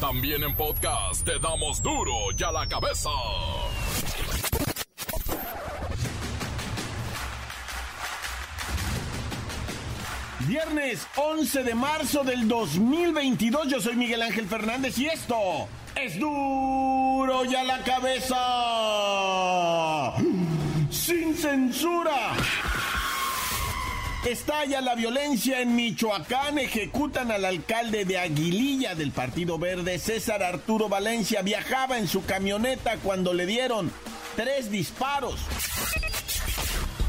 También en podcast te damos duro y a la cabeza. Viernes 11 de marzo del 2022, yo soy Miguel Ángel Fernández y esto es duro y a la cabeza. Sin censura. Estalla la violencia en Michoacán, ejecutan al alcalde de Aguililla del Partido Verde, César Arturo Valencia, viajaba en su camioneta cuando le dieron tres disparos.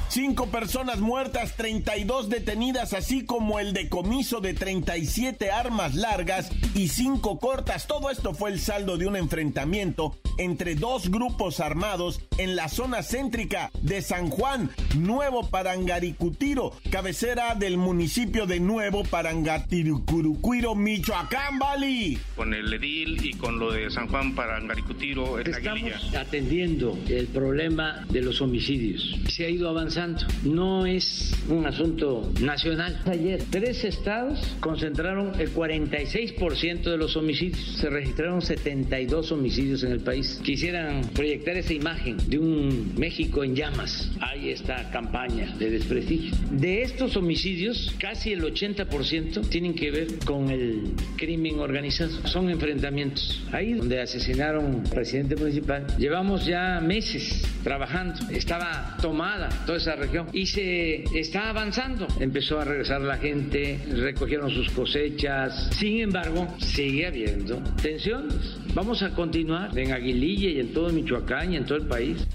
Cinco personas muertas, 32 detenidas, así como el decomiso de 37 armas largas y cinco cortas. Todo esto fue el saldo de un enfrentamiento entre dos grupos armados en la zona céntrica de San Juan, Nuevo Parangaricutiro, cabecera del municipio de Nuevo Parangaricutiro, Michoacán, Bali. Con el edil y con lo de San Juan Parangaricutiro, Estamos atendiendo el problema de los homicidios. Se ha ido avanzando no es un asunto nacional. Ayer, tres estados concentraron el 46% de los homicidios. Se registraron 72 homicidios en el país. Quisieran proyectar esa imagen de un México en llamas. Hay esta campaña de desprestigio. De estos homicidios, casi el 80% tienen que ver con el crimen organizado. Son enfrentamientos. Ahí donde asesinaron al presidente municipal, llevamos ya meses trabajando. Estaba tomada toda esa región y se está avanzando. Empezó a regresar la gente, recogieron sus cosechas. Sin embargo, sigue habiendo tensiones. Vamos a continuar en Aguililla y en todo Michoacán y en todo el país.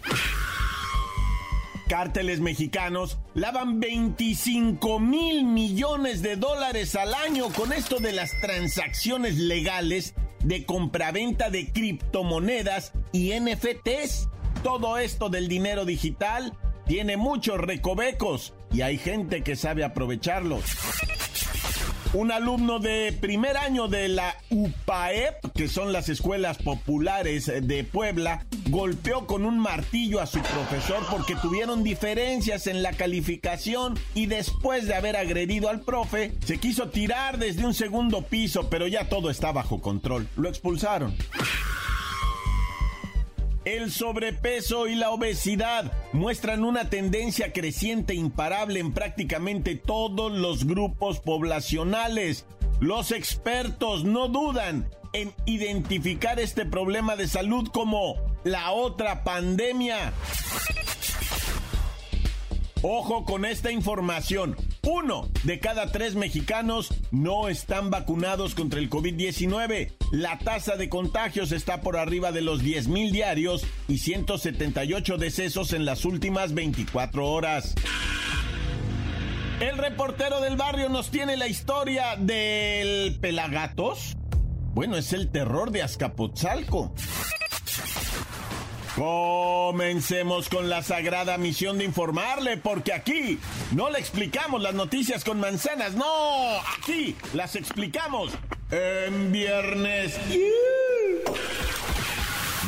Cárteles mexicanos lavan 25 mil millones de dólares al año con esto de las transacciones legales de compraventa de criptomonedas y NFTs. Todo esto del dinero digital tiene muchos recovecos y hay gente que sabe aprovecharlos. Un alumno de primer año de la UPAEP, que son las escuelas populares de Puebla, golpeó con un martillo a su profesor porque tuvieron diferencias en la calificación y después de haber agredido al profe, se quiso tirar desde un segundo piso, pero ya todo está bajo control. Lo expulsaron. El sobrepeso y la obesidad muestran una tendencia creciente imparable en prácticamente todos los grupos poblacionales. Los expertos no dudan en identificar este problema de salud como la otra pandemia. Ojo con esta información. Uno de cada tres mexicanos no están vacunados contra el COVID-19. La tasa de contagios está por arriba de los 10 mil diarios y 178 decesos en las últimas 24 horas. El reportero del barrio nos tiene la historia del Pelagatos. Bueno, es el terror de Azcapotzalco. Comencemos con la sagrada misión de informarle, porque aquí no le explicamos las noticias con manzanas, no, aquí las explicamos en viernes.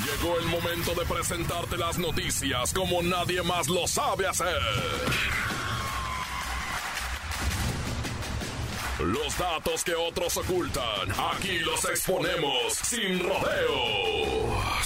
Llegó el momento de presentarte las noticias como nadie más lo sabe hacer. Los datos que otros ocultan, aquí los exponemos sin rodeos.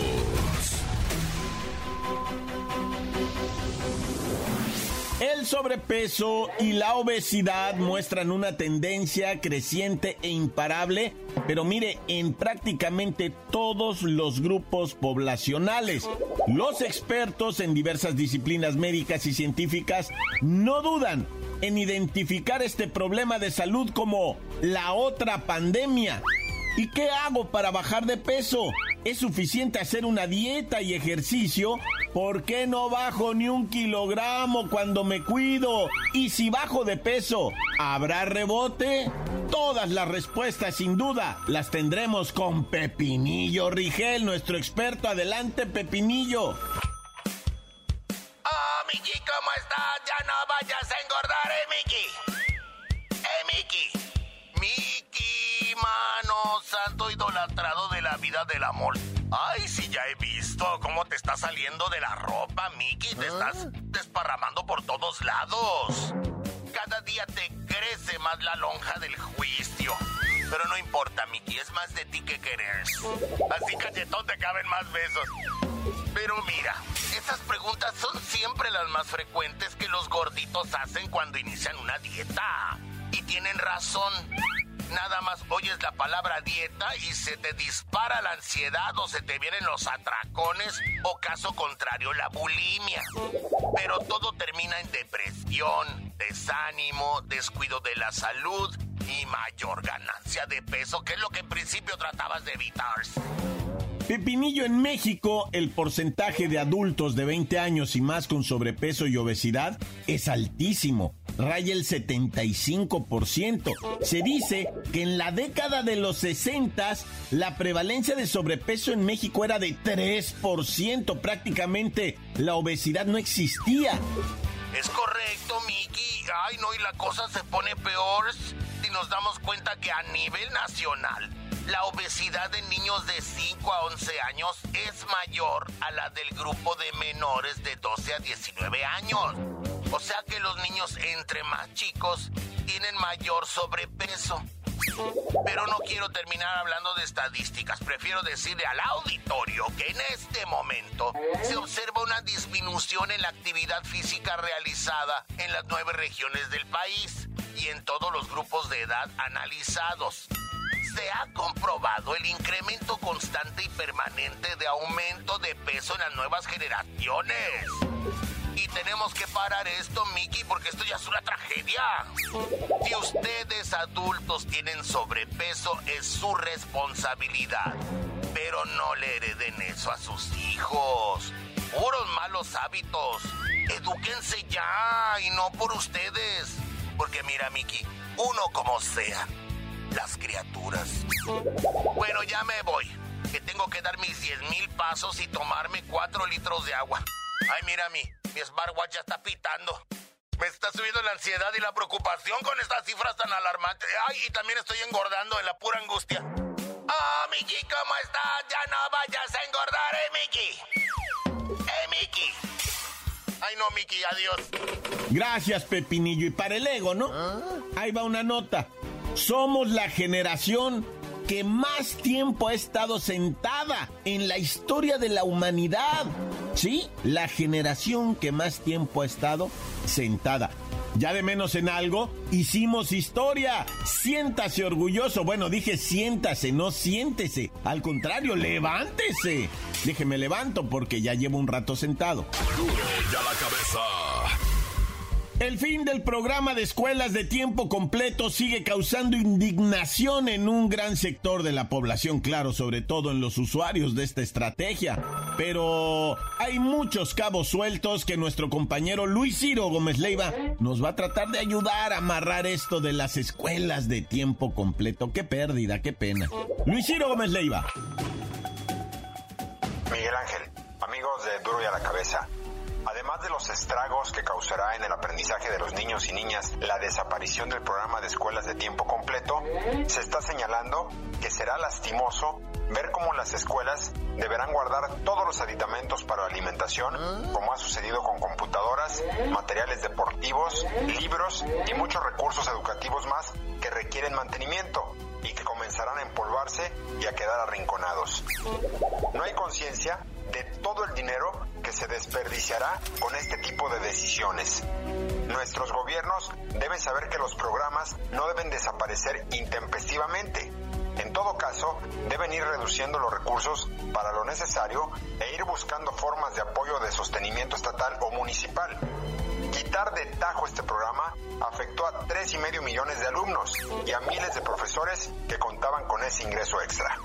El sobrepeso y la obesidad muestran una tendencia creciente e imparable, pero mire, en prácticamente todos los grupos poblacionales. Los expertos en diversas disciplinas médicas y científicas no dudan en identificar este problema de salud como la otra pandemia. ¿Y qué hago para bajar de peso? ¿Es suficiente hacer una dieta y ejercicio? ¿Por qué no bajo ni un kilogramo cuando me cuido? Y si bajo de peso, ¿habrá rebote? Todas las respuestas sin duda las tendremos con Pepinillo Rigel, nuestro experto. Adelante, Pepinillo. Oh, Miki, ¿cómo estás? Ya no vayas a engordar, eh, Miki. Eh, Miki. Miki, mano santo idolatrado de la vida del amor. Ay, sí, ya he visto cómo te está saliendo de la ropa, Mickey. Te estás desparramando por todos lados. Cada día te crece más la lonja del juicio. Pero no importa, Mickey, es más de ti que querer. Así cachetón te caben más besos. Pero mira, esas preguntas son siempre las más frecuentes que los gorditos hacen cuando inician una dieta. Y tienen razón. Nada más oyes la palabra dieta y se te dispara la ansiedad o se te vienen los atracones o caso contrario la bulimia. Pero todo termina en depresión, desánimo, descuido de la salud y mayor ganancia de peso, que es lo que en principio tratabas de evitar. Pepinillo, en México el porcentaje de adultos de 20 años y más con sobrepeso y obesidad es altísimo, raya el 75%. Se dice que en la década de los 60 la prevalencia de sobrepeso en México era de 3%, prácticamente la obesidad no existía. Es correcto, Miki. Ay, no, y la cosa se pone peor si nos damos cuenta que a nivel nacional la obesidad en niños de 5 a 11 años es mayor a la del grupo de menores de 12 a 19 años. O sea que los niños entre más chicos tienen mayor sobrepeso. Pero no quiero terminar hablando de estadísticas, prefiero decirle al auditorio que en este momento se observa una disminución en la actividad física realizada en las nueve regiones del país y en todos los grupos de edad analizados se ha comprobado el incremento constante y permanente de aumento de peso en las nuevas generaciones. Y tenemos que parar esto, Mickey, porque esto ya es una tragedia. Si ustedes adultos tienen sobrepeso, es su responsabilidad. Pero no le hereden eso a sus hijos. Puros malos hábitos. Edúquense ya y no por ustedes. Porque mira, Mickey, uno como sea, las criaturas. Bueno, ya me voy. Que tengo que dar mis 10 mil pasos y tomarme 4 litros de agua. Ay, mira, mi, mi smartwatch ya está pitando. Me está subiendo la ansiedad y la preocupación con estas cifras tan alarmantes. Ay, y también estoy engordando en la pura angustia. Oh, Miki, ¿cómo estás? Ya no vayas a engordar, eh, Miki. Eh, Miki. Ay, no, Miki, adiós. Gracias, Pepinillo. Y para el ego, ¿no? Ahí va una nota. Somos la generación que más tiempo ha estado sentada en la historia de la humanidad. Sí, la generación que más tiempo ha estado sentada. Ya de menos en algo, hicimos historia. Siéntase orgulloso. Bueno, dije siéntase, no siéntese. Al contrario, levántese. Déjeme levanto porque ya llevo un rato sentado. Ya la cabeza. El fin del programa de escuelas de tiempo completo sigue causando indignación en un gran sector de la población, claro, sobre todo en los usuarios de esta estrategia. Pero hay muchos cabos sueltos que nuestro compañero Luis Ciro Gómez Leiva nos va a tratar de ayudar a amarrar esto de las escuelas de tiempo completo. Qué pérdida, qué pena. Luis Ciro Gómez Leiva. Miguel Ángel, amigos de Duro y a la Cabeza. Además de los estragos que causará en el aprendizaje de los niños y niñas la desaparición del programa de escuelas de tiempo completo, se está señalando que será lastimoso ver cómo las escuelas deberán guardar todos los aditamentos para alimentación, como ha sucedido con computadoras, materiales deportivos, libros y muchos recursos educativos más que requieren mantenimiento y que comenzarán a empolvarse y a quedar arrinconados. No hay conciencia de todo el dinero se desperdiciará con este tipo de decisiones. Nuestros gobiernos deben saber que los programas no deben desaparecer intempestivamente. En todo caso, deben ir reduciendo los recursos para lo necesario e ir buscando formas de apoyo de sostenimiento estatal o municipal. Quitar de tajo este programa afectó a tres y medio millones de alumnos y a miles de profesores que contaban con ese ingreso extra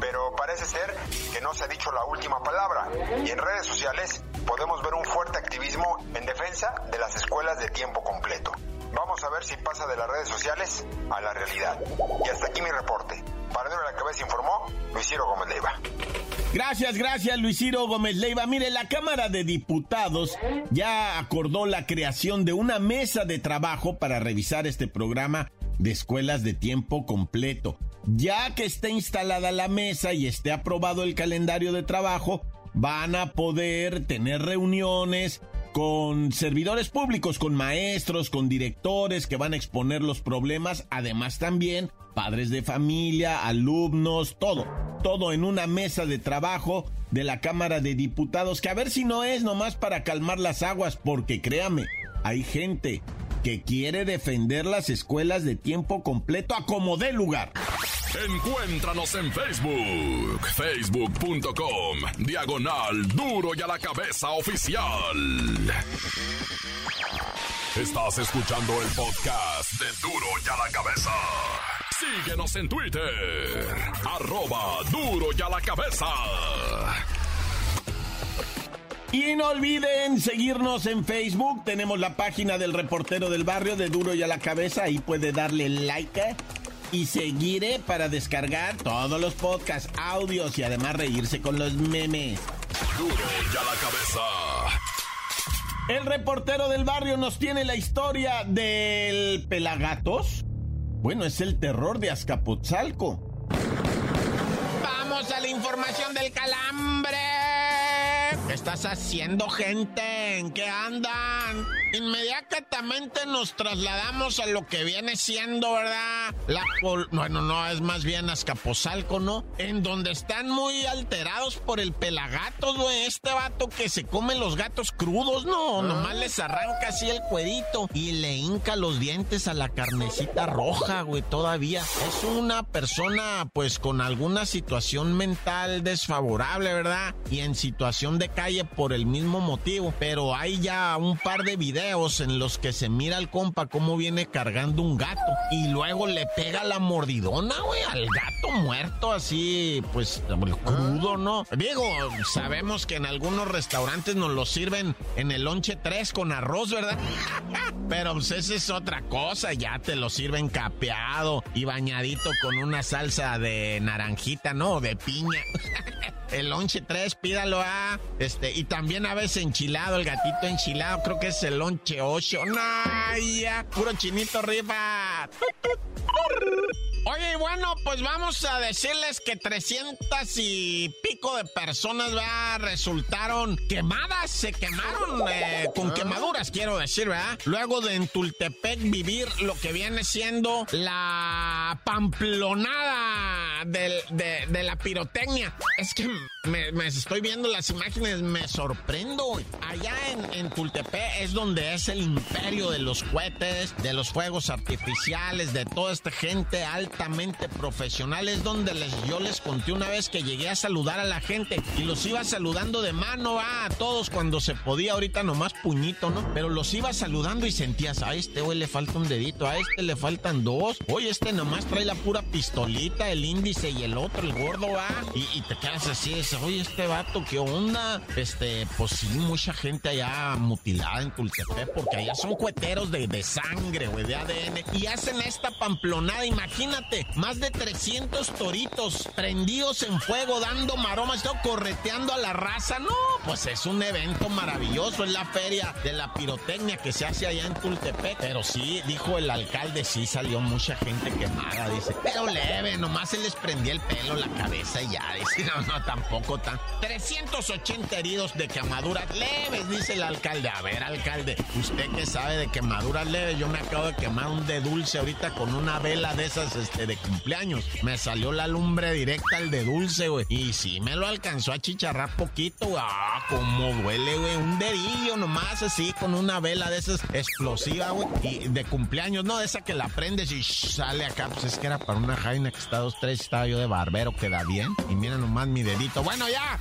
pero parece ser que no se ha dicho la última palabra y en redes sociales podemos ver un fuerte activismo en defensa de las escuelas de tiempo completo. Vamos a ver si pasa de las redes sociales a la realidad. Y hasta aquí mi reporte. Para la cabeza informó Luis Ciro Gómez Leiva. Gracias, gracias Luis Ciro Gómez Leiva. Mire, la Cámara de Diputados ya acordó la creación de una mesa de trabajo para revisar este programa de escuelas de tiempo completo. Ya que esté instalada la mesa y esté aprobado el calendario de trabajo, van a poder tener reuniones con servidores públicos, con maestros, con directores que van a exponer los problemas, además también padres de familia, alumnos, todo, todo en una mesa de trabajo de la Cámara de Diputados, que a ver si no es nomás para calmar las aguas, porque créame, hay gente que quiere defender las escuelas de tiempo completo a como dé lugar. Encuéntranos en Facebook, facebook.com, diagonal duro y a la cabeza oficial. Estás escuchando el podcast de duro y a la cabeza. Síguenos en Twitter, arroba duro y a la cabeza. Y no olviden seguirnos en Facebook. Tenemos la página del reportero del barrio de Duro y a la cabeza. Ahí puede darle like y seguiré para descargar todos los podcasts, audios y además reírse con los memes. Duro y a la cabeza. El reportero del barrio nos tiene la historia del Pelagatos. Bueno, es el terror de Azcapotzalco. Vamos a la información del calambre. ¿Qué estás haciendo, gente? ¿En qué andan? Inmediatamente nos trasladamos a lo que viene siendo, ¿verdad? La bueno, no, es más bien Azcapotzalco, ¿no? En donde están muy alterados por el pelagato, güey. Este vato que se come los gatos crudos, no, nomás les arranca así el cuerito y le hinca los dientes a la carnecita roja, güey, todavía. Es una persona, pues, con alguna situación mental desfavorable, ¿verdad? Y en situación de calle por el mismo motivo. Pero hay ya un par de videos en los que se mira al compa cómo viene cargando un gato y luego le pega la mordidona, güey, al gato muerto así, pues crudo, ¿no? Digo, sabemos que en algunos restaurantes nos lo sirven en el lonche 3 con arroz, ¿verdad? Pero pues esa es otra cosa, ya te lo sirven capeado y bañadito con una salsa de naranjita, ¿no? De piña. el lonche 3, pídalo a. Este, y también a veces enchilado, el gatito enchilado, creo que es el lonche 8. ¡No! Ya, puro chinito arriba. Oye, bueno, pues vamos a decirles que 300 y pico de personas ¿verdad? resultaron quemadas, se quemaron eh, con quemaduras, quiero decir, ¿verdad? Luego de en Tultepec vivir lo que viene siendo la pamplonada de, de la pirotecnia. Es que me, estoy viendo las imágenes, me sorprendo. Allá en, en Tultepec es donde es el imperio de los cohetes, de los fuegos artificiales, de toda esta gente altamente profesional. Es donde les, yo les conté una vez que llegué a saludar a la gente y los iba saludando de mano a todos cuando se podía, ahorita nomás puñito, ¿no? Pero los iba saludando y sentías, a este güey le falta un dedito, a este le faltan dos. Oye, este nomás trae la pura pistolita, el índice y el otro, el gordo, va. Y, te quedas así, oye, este vato, ¿qué onda? Este, pues sí, mucha gente allá mutilada en Tultepec, porque allá son cueteros de, de sangre, güey, de ADN. Y hacen esta pamplonada, imagínate, más de 300 toritos prendidos en fuego, dando maromas, correteando a la raza. No, pues es un evento maravilloso, es la feria de la pirotecnia que se hace allá en Tultepec. Pero sí, dijo el alcalde, sí salió mucha gente quemada, dice. Pero leve, nomás se les prendía el pelo, la cabeza y ya, dice, no, no, tampoco 380 heridos de quemaduras leves, dice el alcalde. A ver, alcalde, usted que sabe de quemaduras leves, yo me acabo de quemar un de dulce ahorita con una vela de esas este, de cumpleaños. Me salió la lumbre directa al de dulce, güey. Y sí me lo alcanzó a chicharrar poquito. Ah, cómo duele, güey. Un dedillo nomás así con una vela de esas explosiva, güey. Y de cumpleaños, no, de esa que la prendes y sale acá. Pues es que era para una jaina que está dos, tres, estaba yo de barbero, queda bien. Y mira nomás mi dedito bueno, ya.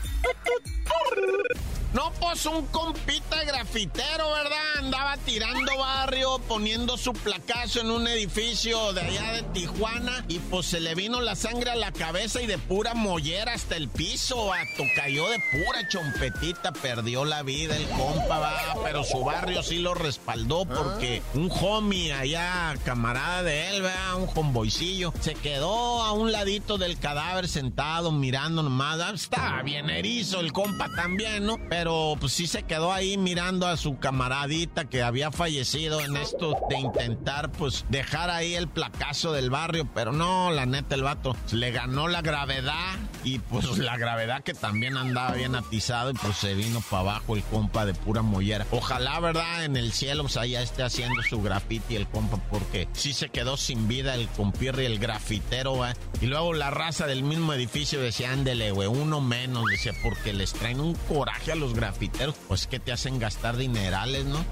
No, pues un compita grafitero, ¿verdad? Andaba tirando barrio, poniendo su placazo en un edificio de allá de Tijuana y pues se le vino la sangre a la cabeza y de pura mollera hasta el piso, vato. Cayó de pura chompetita, perdió la vida el compa, va. Pero su barrio sí lo respaldó porque un homie allá, camarada de él, ¿verdad? Un homboycillo, se quedó a un ladito del cadáver sentado mirando nomás. Estaba bien erizo el compa también, ¿no? Pero pero pues sí se quedó ahí mirando a su camaradita que había fallecido en esto de intentar pues dejar ahí el placazo del barrio, pero no, la neta el vato le ganó la gravedad y pues la gravedad que también andaba bien atizado y pues se vino para abajo el compa de pura mollera. Ojalá, ¿verdad? En el cielo pues allá esté haciendo su graffiti el compa porque sí se quedó sin vida el compirri, el grafitero, ¿eh? Y luego la raza del mismo edificio decía, ándele, güey, uno menos, decía, porque les traen un coraje a los grafiteros, pues que te hacen gastar dinerales, ¿no?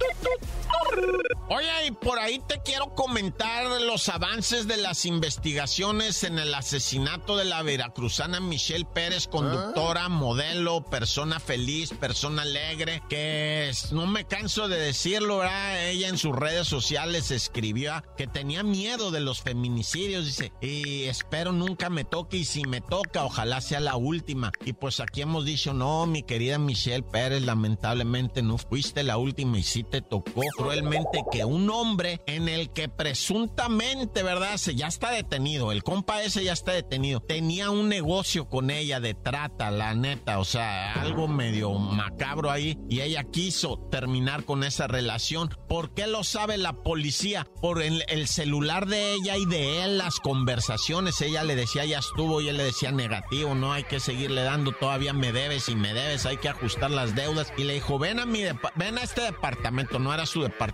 Oye, y por ahí te quiero comentar los avances de las investigaciones en el asesinato de la veracruzana Michelle Pérez, conductora, modelo, persona feliz, persona alegre, que no me canso de decirlo, ¿verdad? Ella en sus redes sociales escribió que tenía miedo de los feminicidios, dice, y espero nunca me toque, y si me toca, ojalá sea la última. Y pues aquí hemos dicho, no, mi querida Michelle Pérez, lamentablemente no fuiste la última y sí te tocó que un hombre en el que presuntamente, ¿verdad? Se ya está detenido, el compa ese ya está detenido, tenía un negocio con ella de trata, la neta, o sea, algo medio macabro ahí y ella quiso terminar con esa relación. ¿Por qué lo sabe la policía? Por el, el celular de ella y de él, las conversaciones, ella le decía ya estuvo y él le decía negativo, no hay que seguirle dando, todavía me debes y me debes, hay que ajustar las deudas y le dijo, ven a mi, ven a este departamento, no era su departamento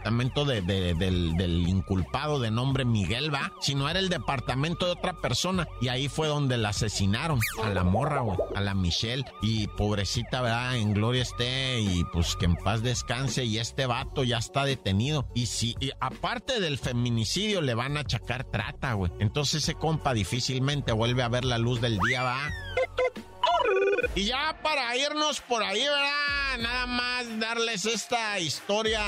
de, del, inculpado de nombre Miguel, va, sino era el departamento de otra persona. Y ahí fue donde la asesinaron, a la morra, a la Michelle. Y pobrecita, ¿verdad? En gloria esté y pues que en paz descanse. Y este vato ya está detenido. Y si, aparte del feminicidio, le van a achacar trata, güey. Entonces ese compa difícilmente vuelve a ver la luz del día, va. Y ya para irnos por ahí, ¿verdad? Nada más darles esta historia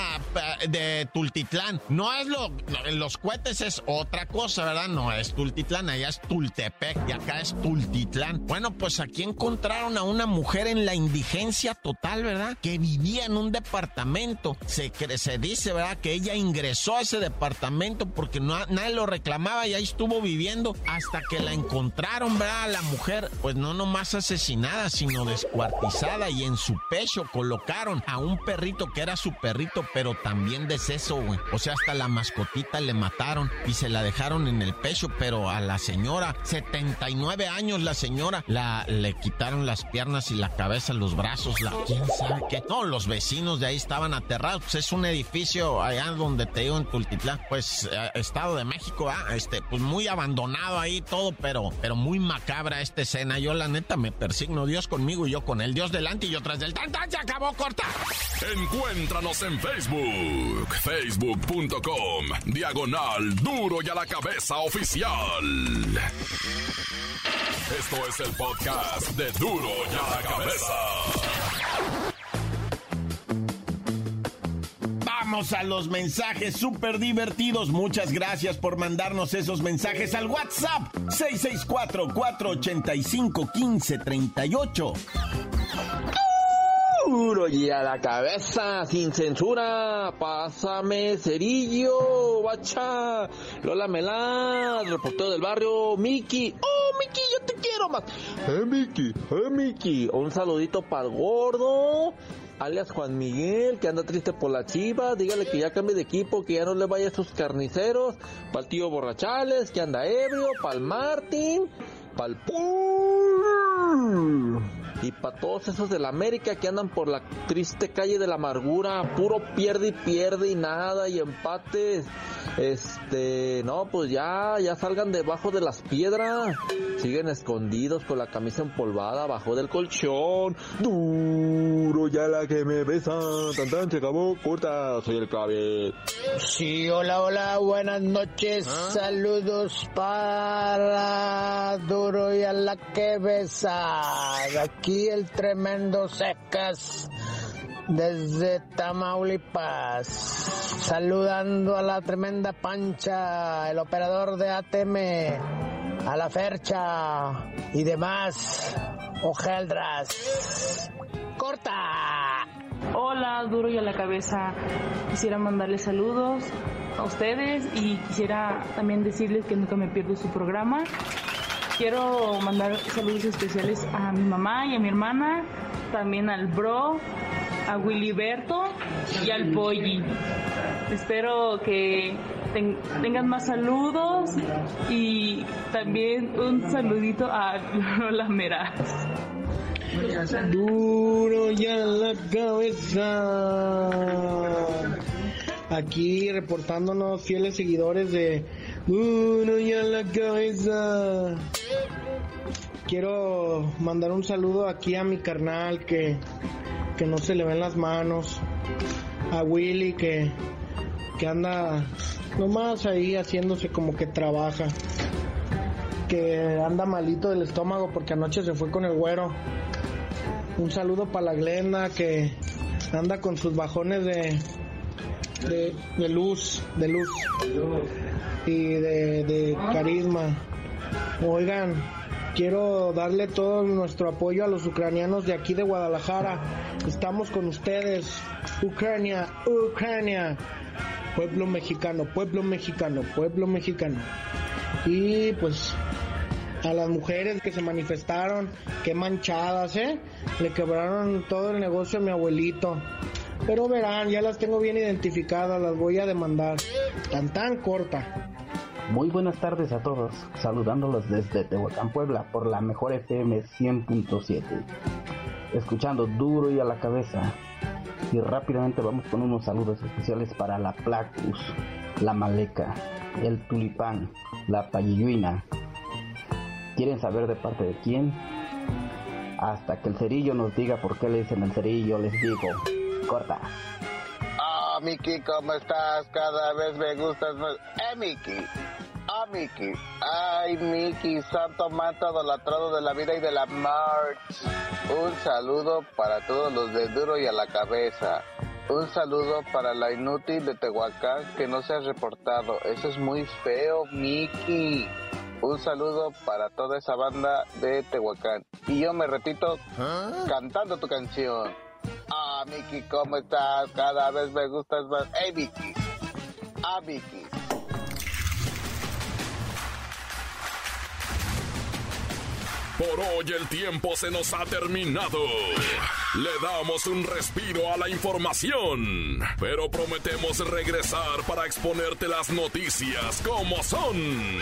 eh, de Tultitlán. No es lo. Los cohetes es otra cosa, ¿verdad? No es Tultitlán, allá es Tultepec y acá es Tultitlán. Bueno, pues aquí encontraron a una mujer en la indigencia total, ¿verdad? Que vivía en un departamento. Se, se dice, ¿verdad? Que ella ingresó a ese departamento porque no, nadie lo reclamaba y ahí estuvo viviendo hasta que la encontraron, ¿verdad? La mujer, pues no nomás asesinada, sino descuartizada y en su pecho colocaron a un perrito que era su perrito, pero también deceso, güey. O sea, hasta la mascotita le mataron y se la dejaron en el pecho, pero a la señora, 79 años la señora, la, le quitaron las piernas y la cabeza, los brazos, la, quién sabe qué. No, los vecinos de ahí estaban aterrados. Pues es un edificio allá donde te digo en Tultitlán, pues eh, Estado de México, ¿ah? este, pues muy abandonado ahí todo, pero, pero muy macabra esta escena. Yo la neta me persigno Dios conmigo y yo con el Dios delante y yo tras del tan tan se acabó corta. Encuéntranos en Facebook, facebook.com, diagonal duro y a la cabeza oficial. Esto es el podcast de duro y a la cabeza. Vamos a los mensajes súper divertidos. Muchas gracias por mandarnos esos mensajes al WhatsApp 664-485-1538. Duro y a la cabeza, sin censura. Pásame cerillo, bacha. Lola Melán, reportero del barrio, Miki. Oh, Miki, yo te quiero más. Eh, Miki, eh, Miki. Un saludito para el gordo alias Juan Miguel, que anda triste por la chiva, dígale que ya cambie de equipo, que ya no le vaya a sus carniceros, para el tío Borrachales, que anda ebrio, para el Martín, para el y para todos esos de la América que andan por la triste calle de la amargura, puro pierde y pierde y nada y empates. Este, no, pues ya, ya salgan debajo de las piedras. Siguen escondidos con la camisa empolvada abajo del colchón. Duro ya la que me besa. Tan tan se acabó, corta, soy el clave. Sí, hola, hola, buenas noches. ¿Ah? Saludos para la que besa. Aquí el tremendo secas desde Tamaulipas, saludando a la tremenda pancha, el operador de ATM, a la fercha y demás ojeldras. ¡Corta! Hola, duro y a la cabeza. Quisiera mandarles saludos a ustedes y quisiera también decirles que nunca me pierdo su programa. Quiero mandar saludos especiales a mi mamá y a mi hermana, también al bro, a Willyberto y al Polly. Espero que tengan más saludos y también un saludito a Lola Meraz. Duro ya la cabeza. Aquí reportándonos fieles seguidores de Duro ya la cabeza. Quiero mandar un saludo aquí a mi carnal que, que no se le ven las manos. A Willy que, que anda nomás ahí haciéndose como que trabaja. Que anda malito del estómago porque anoche se fue con el güero. Un saludo para la Glenda que anda con sus bajones de, de, luz, de luz y de, de carisma. Oigan, quiero darle todo nuestro apoyo a los ucranianos de aquí de Guadalajara. Estamos con ustedes. Ucrania, Ucrania. Pueblo mexicano, pueblo mexicano, pueblo mexicano. Y pues a las mujeres que se manifestaron, qué manchadas, ¿eh? Le quebraron todo el negocio a mi abuelito. Pero verán, ya las tengo bien identificadas, las voy a demandar. Tan tan corta. Muy buenas tardes a todos, saludándolos desde Tehuacán, Puebla, por la mejor FM 100.7. Escuchando duro y a la cabeza. Y rápidamente vamos con unos saludos especiales para la Placus, la Maleca, el Tulipán, la Payilluina, ¿Quieren saber de parte de quién? Hasta que el cerillo nos diga por qué le dicen el cerillo, les digo, corta. Ah, Miki, ¿cómo estás? Cada vez me gustas más. Eh, Miki. Ah, Miki. Ay, Miki, santo manto idolatrado de la vida y de la march. Un saludo para todos los de duro y a la cabeza. Un saludo para la inútil de Tehuacán que no se ha reportado. Eso es muy feo, Miki. Un saludo para toda esa banda de Tehuacán. Y yo me repito ¿Ah? cantando tu canción. Miki, ¿cómo estás? Cada vez me gustas más. Hey, Miki. Ah, Miki. Por hoy el tiempo se nos ha terminado. Le damos un respiro a la información, pero prometemos regresar para exponerte las noticias como son.